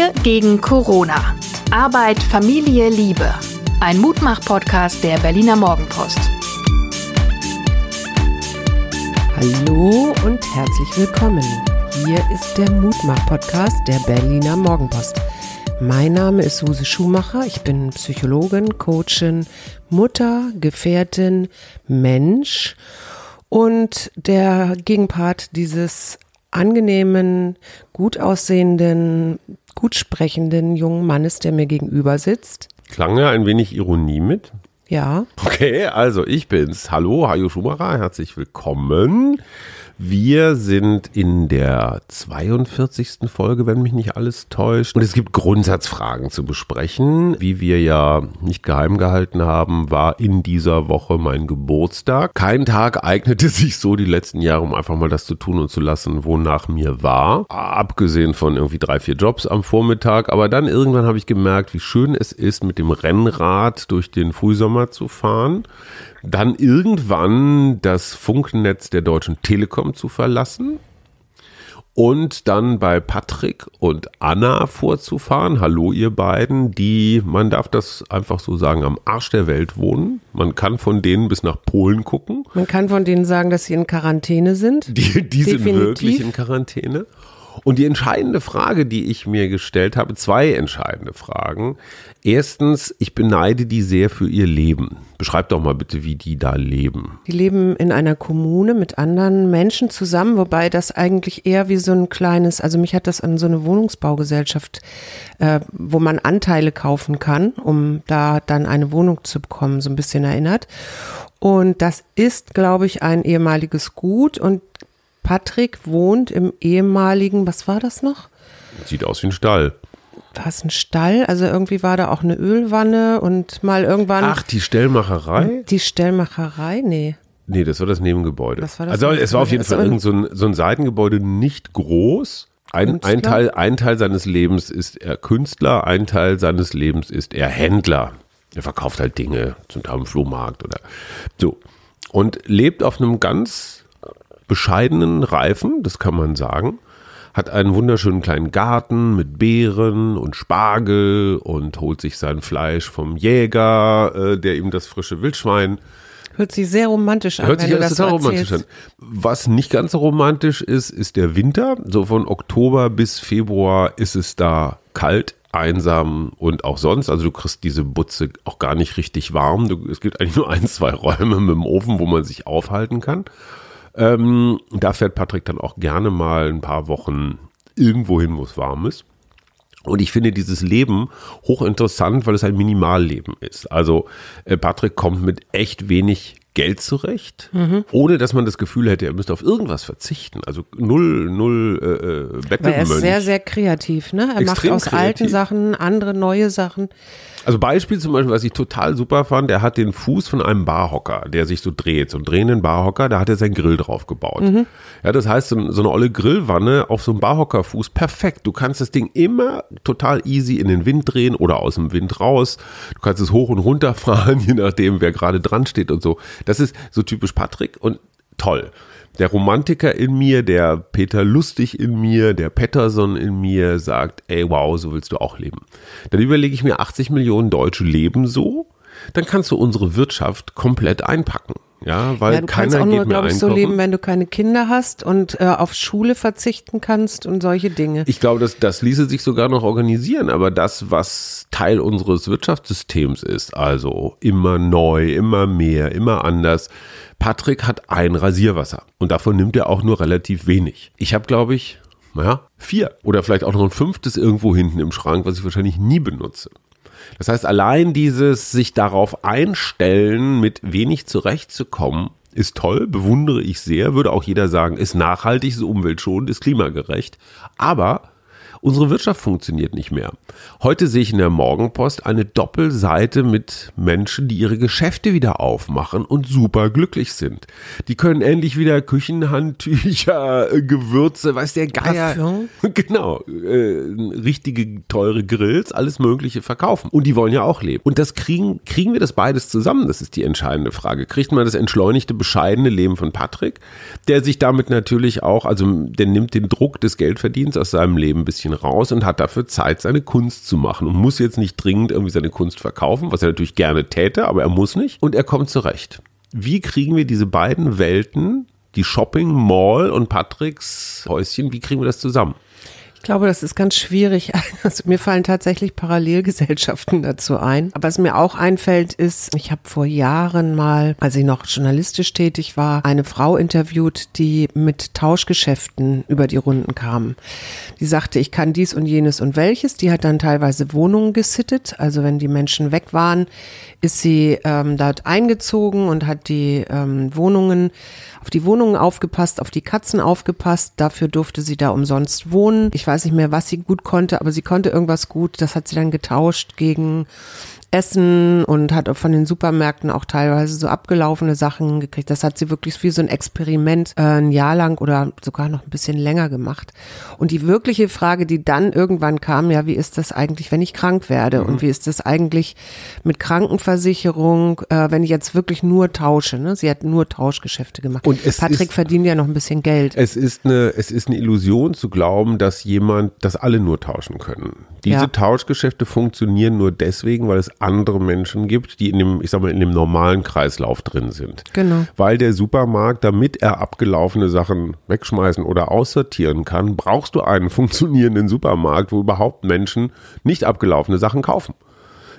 Wir gegen Corona. Arbeit, Familie, Liebe. Ein Mutmach-Podcast der Berliner Morgenpost. Hallo und herzlich willkommen. Hier ist der Mutmach-Podcast der Berliner Morgenpost. Mein Name ist Suse Schumacher. Ich bin Psychologin, Coachin, Mutter, Gefährtin, Mensch. Und der Gegenpart dieses angenehmen, gut aussehenden, gut sprechenden jungen Mannes, der mir gegenüber sitzt. Klang ja ein wenig Ironie mit. Ja. Okay, also ich bin's. Hallo, Hajo Schumacher, herzlich willkommen. Wir sind in der 42. Folge, wenn mich nicht alles täuscht. Und es gibt Grundsatzfragen zu besprechen. Wie wir ja nicht geheim gehalten haben, war in dieser Woche mein Geburtstag. Kein Tag eignete sich so die letzten Jahre, um einfach mal das zu tun und zu lassen, wonach mir war. Abgesehen von irgendwie drei, vier Jobs am Vormittag. Aber dann irgendwann habe ich gemerkt, wie schön es ist, mit dem Rennrad durch den Frühsommer zu fahren dann irgendwann das Funknetz der Deutschen Telekom zu verlassen und dann bei Patrick und Anna vorzufahren. Hallo ihr beiden, die, man darf das einfach so sagen, am Arsch der Welt wohnen. Man kann von denen bis nach Polen gucken. Man kann von denen sagen, dass sie in Quarantäne sind. Die, die sind wirklich in Quarantäne. Und die entscheidende Frage, die ich mir gestellt habe, zwei entscheidende Fragen. Erstens, ich beneide die sehr für ihr Leben. Beschreib doch mal bitte, wie die da leben. Die leben in einer Kommune mit anderen Menschen zusammen, wobei das eigentlich eher wie so ein kleines, also mich hat das an so eine Wohnungsbaugesellschaft, äh, wo man Anteile kaufen kann, um da dann eine Wohnung zu bekommen, so ein bisschen erinnert. Und das ist, glaube ich, ein ehemaliges Gut und Patrick wohnt im ehemaligen, was war das noch? Sieht aus wie ein Stall war es ein Stall? Also irgendwie war da auch eine Ölwanne und mal irgendwann. Ach, die Stellmacherei? Die Stellmacherei? Nee. Nee, das war das Nebengebäude. Das war das also es war auf jeden Fall irgend so ein, so ein Seitengebäude, nicht groß. Ein, ein, Teil, ein Teil seines Lebens ist er Künstler, ein Teil seines Lebens ist er Händler. Er verkauft halt Dinge, zum Teil im Flohmarkt oder so. Und lebt auf einem ganz bescheidenen Reifen, das kann man sagen hat einen wunderschönen kleinen Garten mit Beeren und Spargel und holt sich sein Fleisch vom Jäger, äh, der ihm das frische Wildschwein Hört sich sehr romantisch an. Hört sich das total romantisch an. Was nicht ganz so romantisch ist, ist der Winter. So von Oktober bis Februar ist es da kalt, einsam und auch sonst. Also du kriegst diese Butze auch gar nicht richtig warm. Du, es gibt eigentlich nur ein, zwei Räume mit dem Ofen, wo man sich aufhalten kann. Ähm, da fährt Patrick dann auch gerne mal ein paar Wochen irgendwo hin, wo es warm ist. Und ich finde dieses Leben hochinteressant, weil es ein Minimalleben ist. Also äh, Patrick kommt mit echt wenig Geld zurecht, mhm. ohne dass man das Gefühl hätte, er müsste auf irgendwas verzichten. Also null, null äh, Bettelmönch. Weil er ist sehr, sehr kreativ, ne? Er Extrem macht aus kreativ. alten Sachen andere neue Sachen. Also Beispiel zum Beispiel, was ich total super fand, der hat den Fuß von einem Barhocker, der sich so dreht, so einen drehenden Barhocker, da hat er seinen Grill drauf gebaut. Mhm. Ja, das heißt, so, so eine olle Grillwanne auf so einem Barhockerfuß, perfekt. Du kannst das Ding immer total easy in den Wind drehen oder aus dem Wind raus. Du kannst es hoch und runter fahren, je nachdem, wer gerade dran steht und so. Das ist so typisch Patrick und toll der Romantiker in mir, der Peter Lustig in mir, der Petterson in mir sagt, ey, wow, so willst du auch leben. Dann überlege ich mir, 80 Millionen Deutsche leben so, dann kannst du unsere Wirtschaft komplett einpacken. Ja, weil ja, du keiner kannst auch nur, glaube ich, so leben, wenn du keine Kinder hast und äh, auf Schule verzichten kannst und solche Dinge. Ich glaube, das, das ließe sich sogar noch organisieren, aber das, was Teil unseres Wirtschaftssystems ist, also immer neu, immer mehr, immer anders, Patrick hat ein Rasierwasser und davon nimmt er auch nur relativ wenig. Ich habe, glaube ich, naja, vier oder vielleicht auch noch ein fünftes irgendwo hinten im Schrank, was ich wahrscheinlich nie benutze. Das heißt, allein dieses sich darauf einstellen, mit wenig zurechtzukommen, ist toll, bewundere ich sehr, würde auch jeder sagen, ist nachhaltig, ist umweltschonend, ist klimagerecht. Aber Unsere Wirtschaft funktioniert nicht mehr. Heute sehe ich in der Morgenpost eine Doppelseite mit Menschen, die ihre Geschäfte wieder aufmachen und super glücklich sind. Die können endlich wieder Küchenhandtücher, äh, Gewürze, weiß der Geier. Parfum? Genau, äh, richtige teure Grills, alles Mögliche verkaufen. Und die wollen ja auch leben. Und das kriegen, kriegen wir das beides zusammen? Das ist die entscheidende Frage. Kriegt man das entschleunigte, bescheidene Leben von Patrick, der sich damit natürlich auch, also der nimmt den Druck des Geldverdienens aus seinem Leben ein bisschen bisschen raus und hat dafür Zeit, seine Kunst zu machen und muss jetzt nicht dringend irgendwie seine Kunst verkaufen, was er natürlich gerne täte, aber er muss nicht und er kommt zurecht. Wie kriegen wir diese beiden Welten, die Shopping Mall und Patricks Häuschen, wie kriegen wir das zusammen? Ich glaube, das ist ganz schwierig. Also mir fallen tatsächlich Parallelgesellschaften dazu ein. Aber was mir auch einfällt, ist, ich habe vor Jahren mal, als ich noch journalistisch tätig war, eine Frau interviewt, die mit Tauschgeschäften über die Runden kam. Die sagte, ich kann dies und jenes und welches. Die hat dann teilweise Wohnungen gesittet. Also wenn die Menschen weg waren, ist sie ähm, dort eingezogen und hat die ähm, Wohnungen auf die Wohnungen aufgepasst, auf die Katzen aufgepasst. Dafür durfte sie da umsonst wohnen. Ich weiß nicht mehr, was sie gut konnte, aber sie konnte irgendwas gut. Das hat sie dann getauscht gegen Essen und hat von den Supermärkten auch teilweise so abgelaufene Sachen gekriegt. Das hat sie wirklich wie so ein Experiment äh, ein Jahr lang oder sogar noch ein bisschen länger gemacht. Und die wirkliche Frage, die dann irgendwann kam, ja, wie ist das eigentlich, wenn ich krank werde? Mhm. Und wie ist das eigentlich mit Krankenversicherung, äh, wenn ich jetzt wirklich nur tausche? Ne? Sie hat nur Tauschgeschäfte gemacht. Und Patrick ist, verdient ja noch ein bisschen Geld. Es ist eine, es ist eine Illusion zu glauben, dass jemand, dass alle nur tauschen können. Diese ja. Tauschgeschäfte funktionieren nur deswegen, weil es andere Menschen gibt, die in dem, ich sag mal, in dem normalen Kreislauf drin sind. Genau. Weil der Supermarkt, damit er abgelaufene Sachen wegschmeißen oder aussortieren kann, brauchst du einen funktionierenden Supermarkt, wo überhaupt Menschen nicht abgelaufene Sachen kaufen.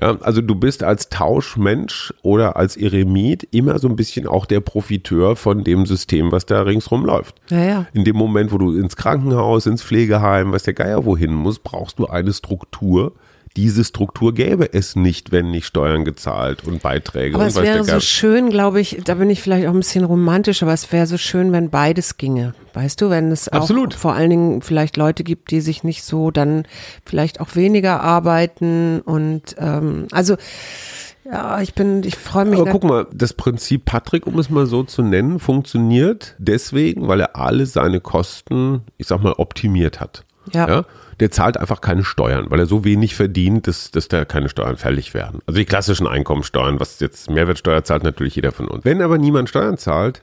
Ja, also du bist als Tauschmensch oder als Eremit immer so ein bisschen auch der Profiteur von dem System, was da ringsrum läuft. Ja, ja. In dem Moment, wo du ins Krankenhaus, ins Pflegeheim, was der Geier wohin muss, brauchst du eine Struktur, diese Struktur gäbe es nicht, wenn nicht Steuern gezahlt und Beiträge. Aber und es wäre so schön, glaube ich, da bin ich vielleicht auch ein bisschen romantisch, aber es wäre so schön, wenn beides ginge. Weißt du, wenn es Absolut. auch vor allen Dingen vielleicht Leute gibt, die sich nicht so dann vielleicht auch weniger arbeiten und ähm, also ja, ich bin, ich freue mich. Aber guck mal, das Prinzip Patrick, um es mal so zu nennen, funktioniert deswegen, weil er alle seine Kosten, ich sag mal, optimiert hat. Ja? ja? der zahlt einfach keine Steuern, weil er so wenig verdient, dass, dass da keine Steuern fällig werden. Also die klassischen Einkommensteuern, was jetzt Mehrwertsteuer zahlt natürlich jeder von uns. Wenn aber niemand Steuern zahlt,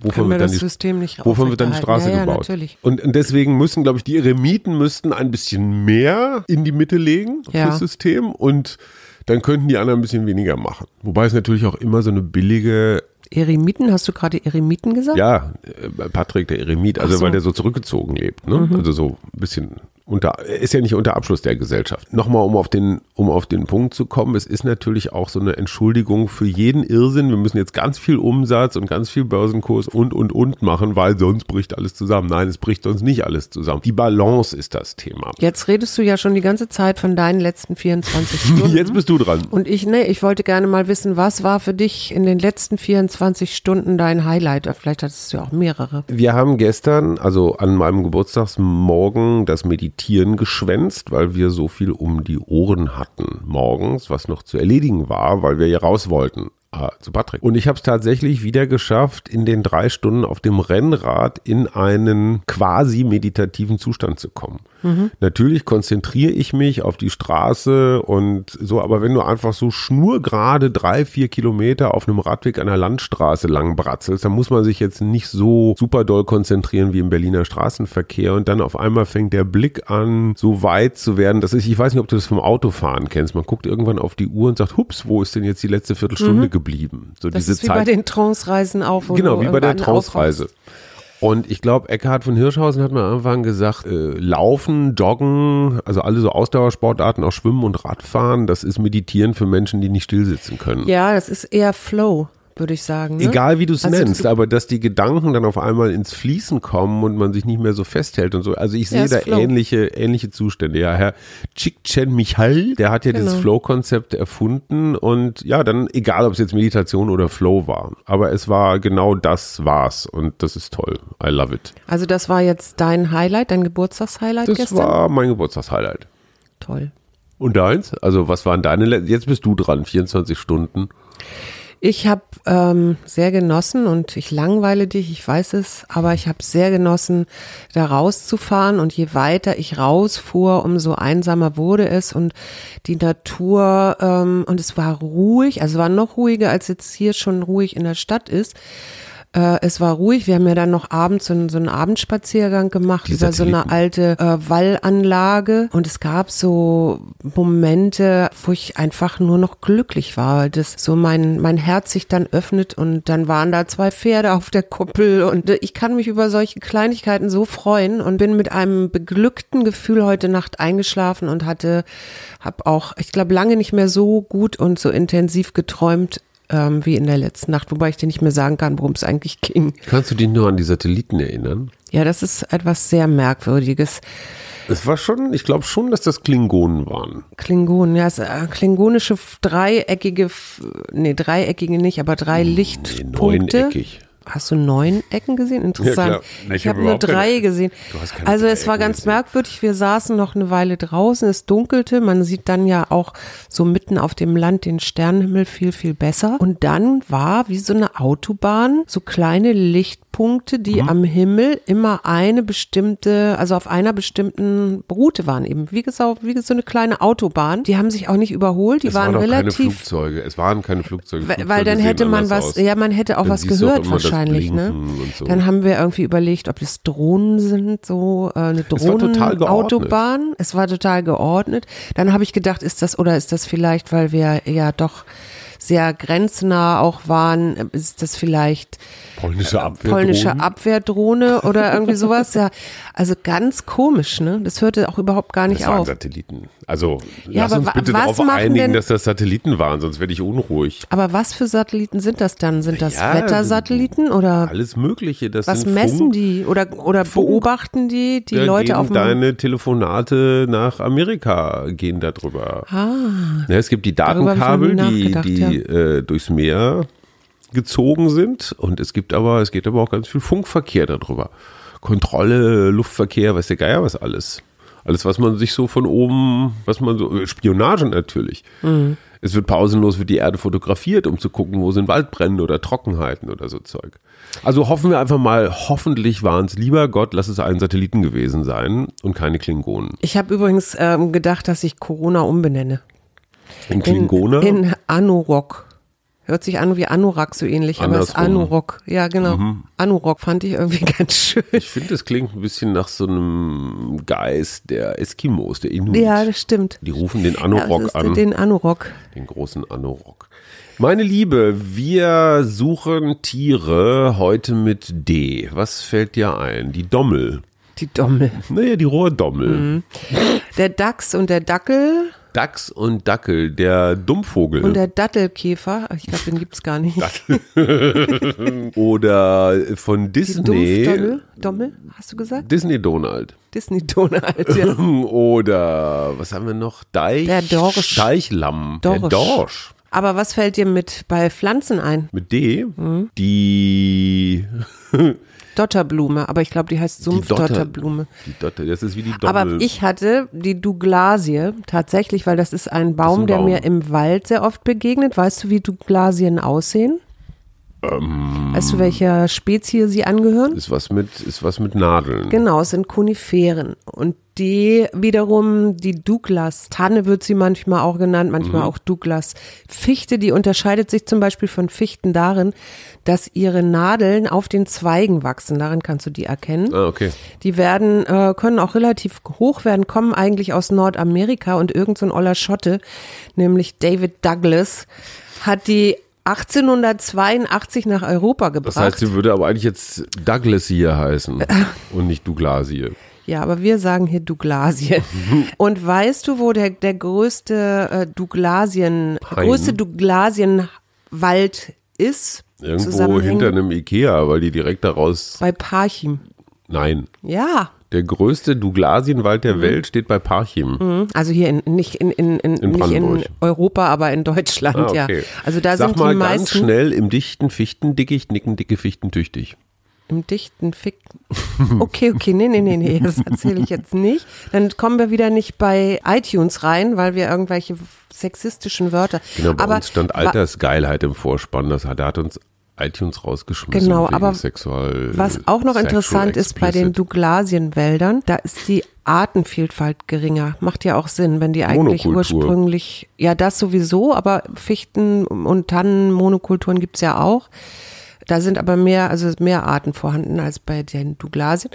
wovon wird dann, die, wovon wird dann die Straße ja, gebaut? Ja, und, und, deswegen müssen, glaube ich, die Eremiten müssten ein bisschen mehr in die Mitte legen ja. fürs System und dann könnten die anderen ein bisschen weniger machen. Wobei es natürlich auch immer so eine billige Eremiten, hast du gerade Eremiten gesagt? Ja, äh, Patrick der Eremit, also so. weil der so zurückgezogen lebt, ne? Mhm. Also so ein bisschen unter, ist ja nicht unter Abschluss der Gesellschaft. Nochmal, um auf den, um auf den Punkt zu kommen, es ist natürlich auch so eine Entschuldigung für jeden Irrsinn. Wir müssen jetzt ganz viel Umsatz und ganz viel Börsenkurs und, und, und machen, weil sonst bricht alles zusammen. Nein, es bricht sonst nicht alles zusammen. Die Balance ist das Thema. Jetzt redest du ja schon die ganze Zeit von deinen letzten 24 Stunden. Jetzt bist du dran. Und ich, ne, ich wollte gerne mal wissen, was war für dich in den letzten 24 Stunden dein Highlight? Vielleicht hattest du ja auch mehrere. Wir haben gestern, also an meinem Geburtstagsmorgen, das Meditieren Tieren geschwänzt, weil wir so viel um die Ohren hatten morgens, was noch zu erledigen war, weil wir hier raus wollten äh, zu Patrick. Und ich habe es tatsächlich wieder geschafft, in den drei Stunden auf dem Rennrad in einen quasi meditativen Zustand zu kommen. Mhm. Natürlich konzentriere ich mich auf die Straße und so, aber wenn du einfach so schnurgerade drei, vier Kilometer auf einem Radweg an der Landstraße lang bratzelst, dann muss man sich jetzt nicht so super doll konzentrieren wie im Berliner Straßenverkehr und dann auf einmal fängt der Blick an, so weit zu werden. Das ist, ich weiß nicht, ob du das vom Autofahren kennst. Man guckt irgendwann auf die Uhr und sagt, hups, wo ist denn jetzt die letzte Viertelstunde mhm geblieben. So das diese ist wie Zeit. bei den Trance-Reisen auch. Genau, wie bei der Trance-Reise. Und ich glaube, Eckhard von Hirschhausen hat mal irgendwann gesagt, äh, Laufen, Joggen, also alle so Ausdauersportarten, auch Schwimmen und Radfahren, das ist Meditieren für Menschen, die nicht stillsitzen können. Ja, das ist eher Flow würde ich sagen. Ne? Egal wie du es also, nennst, aber dass die Gedanken dann auf einmal ins Fließen kommen und man sich nicht mehr so festhält und so. Also ich sehe da Flow. ähnliche, ähnliche Zustände. Ja, Herr Chikchen Michal, der hat ja genau. dieses Flow-Konzept erfunden und ja, dann egal, ob es jetzt Meditation oder Flow war, aber es war genau das war's und das ist toll. I love it. Also das war jetzt dein Highlight, dein Geburtstagshighlight das gestern? Das war mein Geburtstagshighlight. Toll. Und deins? Also was waren deine, jetzt bist du dran, 24 Stunden. Ich habe ähm, sehr genossen und ich langweile dich, ich weiß es, aber ich habe sehr genossen, da rauszufahren und je weiter ich rausfuhr, umso einsamer wurde es und die Natur ähm, und es war ruhig, also war noch ruhiger als jetzt hier schon ruhig in der Stadt ist. Äh, es war ruhig. Wir haben ja dann noch abends so, einen- so einen Abendspaziergang gemacht Die über so eine Satelliten. alte äh, Wallanlage. Und es gab so Momente, wo ich einfach nur noch glücklich war, weil das so mein, mein Herz sich dann öffnet und dann waren da zwei Pferde auf der Kuppel und äh, ich kann mich über solche Kleinigkeiten so freuen und bin mit einem beglückten Gefühl heute Nacht eingeschlafen und hatte, habe auch, ich glaube, lange nicht mehr so gut und so intensiv geträumt ähm, wie in der letzten Nacht, wobei ich dir nicht mehr sagen kann, worum es eigentlich ging. Kannst du dich nur an die Satelliten erinnern? Ja, das ist etwas sehr Merkwürdiges. Es war schon, ich glaube schon, dass das Klingonen waren. Klingonen, ja, es, äh, klingonische dreieckige, nee, dreieckige nicht, aber drei Nee, Lichtpunkte. neuneckig. Hast du neun Ecken gesehen? Interessant. Ja, ich ich hab habe nur überhaupt keine drei Ecken. gesehen. Du hast keine Also es war Ecken ganz gesehen. merkwürdig. Wir saßen noch eine Weile draußen, es dunkelte. Man sieht dann ja auch so mitten auf dem Land den Sternenhimmel viel, viel besser. Und dann war wie so eine Autobahn, so kleine Lichtpunkte, die Mhm. am Himmel immer eine bestimmte, also auf einer bestimmten Route waren eben. Wie gesagt, wie so eine kleine Autobahn. Die haben sich auch nicht überholt. Die es waren waren auch keine relativ Flugzeuge. Es waren keine Flugzeuge. weil, Flugzeuge weil dann hätte man was, aus. ja, man hätte auch Dann was gehört das wahrscheinlich, ne? So. Dann haben wir irgendwie überlegt, ob das Drohnen sind, so äh, eine Es. Drohnenautobahn. Es war total geordnet. Dann habe ich gedacht, ist das oder ist das vielleicht, weil wir ja doch sehr grenznah auch waren, ist das vielleicht polnische Abwehr. polnische Abwehrdrohne oder irgendwie sowas? Ja, also ganz komisch, ne? Das hörte auch überhaupt gar nicht Das waren auf. Satelliten. Also Ja, lass uns bitte darauf einigen, denn- dass das Satelliten waren, sonst werde ich unruhig. Aber was für Satelliten sind das dann? Sind das Ja, Wettersatelliten oder Alles Mögliche. Das Was messen Funk, die oder oder Funk. beobachten die die da Leute auf dem deine Telefonate nach Amerika gehen da drüber. Ah, Ja, es gibt die Darüber Datenkabel, die, die äh, durchs Meer gezogen sind und es gibt aber, es geht aber auch ganz viel Funkverkehr darüber. Kontrolle, Luftverkehr, weiß der Geier was alles. Alles, was man sich so von oben, was man so, Spionage natürlich. Mhm. Es wird pausenlos, wird die Erde fotografiert, um zu gucken, wo sind Waldbrände oder Trockenheiten oder so Zeug. Also hoffen wir einfach mal, hoffentlich waren es, lieber Gott, lass es ein Satelliten gewesen sein und keine Klingonen. ich habe übrigens ähm, gedacht, dass ich Corona umbenenne. In, Klingoner? in Anurock. Hört sich an wie Anorak so ähnlich, aber es ist Andersrum. Anurock. Ja, genau. Anurock fand ich irgendwie ganz schön. Ich finde, es klingt ein bisschen nach so einem Geist der Eskimos, der Inuit. Ja, das stimmt. Die rufen den Ja, das ist an, Den Anurock. den großen Anorak. Meine Liebe, wir suchen Tiere heute mit D. Was fällt dir ein? Die Dommel. Die Dommel. Naja, die Rohrdommel. Mhm. Der Dachs und der Dackel Dachs und Dackel, der Dummvogel. und der Dattelkäfer. Ich glaube, den gibt's gar nicht. Oder von Disney. Dumpfdommel. Dommel, hast du gesagt? Disney Donald. Disney Donald, ja. Oder was haben wir noch? Deich. Der Dorsch. Deichlamm. Der Dorsch. Dorsch. Aber was fällt dir mit bei Pflanzen ein? Mit D. Mhm. Die. Dotterblume, aber ich glaube, die heißt Dotter- Sumpfdotterblume. Die Dotter, das ist wie die Dommel. Aber ich hatte die Douglasie tatsächlich, weil das ist ein Baum, ein der Baum. mir im Wald sehr oft begegnet. Weißt du, wie Douglasien aussehen? Ähm. weißt du, welcher Spezie sie angehören? ist was mit, ist was mit Nadeln. Genau, es sind Koniferen. Und die wiederum, die Douglas-Tanne wird sie manchmal auch genannt, manchmal auch Douglas-Fichte, die unterscheidet sich zum Beispiel von Fichten darin, dass ihre Nadeln auf den Zweigen wachsen. Daran kannst du die erkennen. Ah, okay. Die werden, äh, können auch relativ hoch werden, kommen eigentlich aus Nordamerika und irgend so ein oller Schotte, nämlich David Douglas, hat die 1882 nach Europa gebracht. Das heißt, sie würde aber eigentlich jetzt Douglas hier heißen und nicht Douglasie. Ja, aber wir sagen hier Douglasie. Und weißt du, wo der, der größte äh, Douglasien, Hain. größte Douglasienwald ist? Irgendwo hinter einem Ikea, weil die direkt daraus. Bei Parchim. Nein. Ja. Der größte Douglasienwald Mhm. der Welt steht bei Parchim. Also hier in, nicht in, in, in, In nicht in. Europa, aber in Deutschland, Ah, ja. okay. Also da Sag sind mal die ganz meisten schnell im dichten Fichtendickicht nicken dicke Fichten tüchtig. im dichten Fick. Okay, okay, nee, nee, nee, nee, das erzähle ich jetzt nicht. Dann kommen wir wieder nicht bei iTunes rein, weil wir irgendwelche sexistischen Wörter. Genau, bei aber uns stand Altersgeilheit im Vorspann. Das hat, da hat uns iTunes rausgeschmissen. Genau, aber Sexual, Was auch noch Sexual interessant ist bei den explicit. Douglasienwäldern, da ist die Artenvielfalt geringer. Macht ja auch Sinn, wenn die eigentlich ursprünglich, ja das sowieso, aber Fichten und Tannen, Monokulturen gibt's ja auch. Da sind aber mehr, also mehr Arten vorhanden als bei den Douglasien.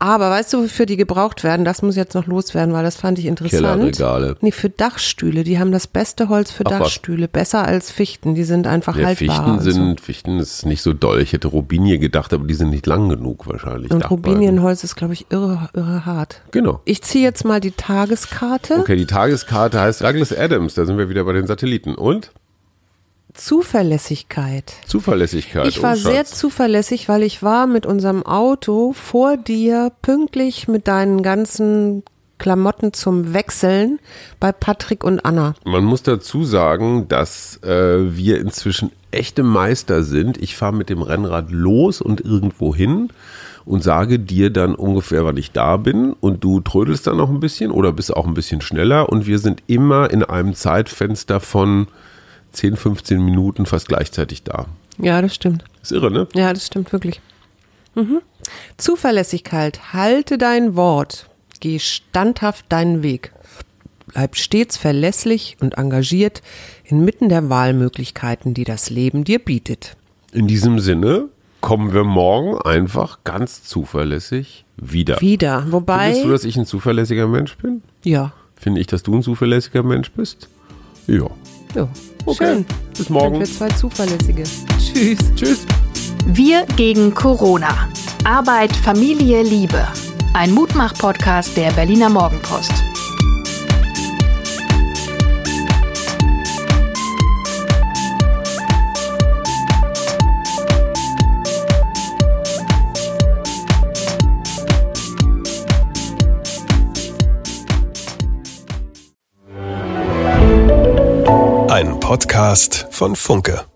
Aber weißt du, wofür die gebraucht werden? Das muss jetzt noch loswerden, weil das fand ich interessant. Kellerregale. Nee, für Dachstühle. Die haben das beste Holz für Ach was. Dachstühle. Besser als Fichten. Die sind einfach Ja, haltbar. Fichten und so. sind, Fichten ist nicht so doll. Ich hätte Robinie gedacht, aber die sind nicht lang genug wahrscheinlich. Und Dachbalken. Robinienholz ist, glaube ich, irre, irre hart. Genau. Ich ziehe jetzt mal die Tageskarte. Okay, die Tageskarte heißt Douglas Adams. Da sind wir wieder bei den Satelliten. Und Zuverlässigkeit. Zuverlässigkeit. Ich war oh, sehr zuverlässig, weil ich war mit unserem Auto vor dir pünktlich mit deinen ganzen Klamotten zum Wechseln bei Patrick und Anna. Man muss dazu sagen, dass äh, wir inzwischen echte Meister sind. Ich fahre mit dem Rennrad los und irgendwo hin und sage dir dann ungefähr, wann ich da bin und du trödelst dann noch ein bisschen oder bist auch ein bisschen schneller und wir sind immer in einem Zeitfenster von 10, 15 Minuten fast gleichzeitig da. Ja, das stimmt. Ist irre, ne? Ja, das stimmt wirklich. Mhm. Zuverlässigkeit. Halte dein Wort. Geh standhaft deinen Weg. Bleib stets verlässlich und engagiert inmitten der Wahlmöglichkeiten, die das Leben dir bietet. In diesem Sinne kommen wir morgen einfach ganz zuverlässig wieder. Wieder. Wobei. Findest du, dass ich ein zuverlässiger Mensch bin? ja. Finde ich, dass du ein zuverlässiger Mensch bist? Ja. ja. Okay. Schön. Bis morgen. Sind wir zwei Zuverlässige. Tschüss. Tschüss. Wir gegen Corona. Arbeit, Familie, Liebe. Ein Mutmach-Podcast der Berliner Morgenpost. Podcast von Funke.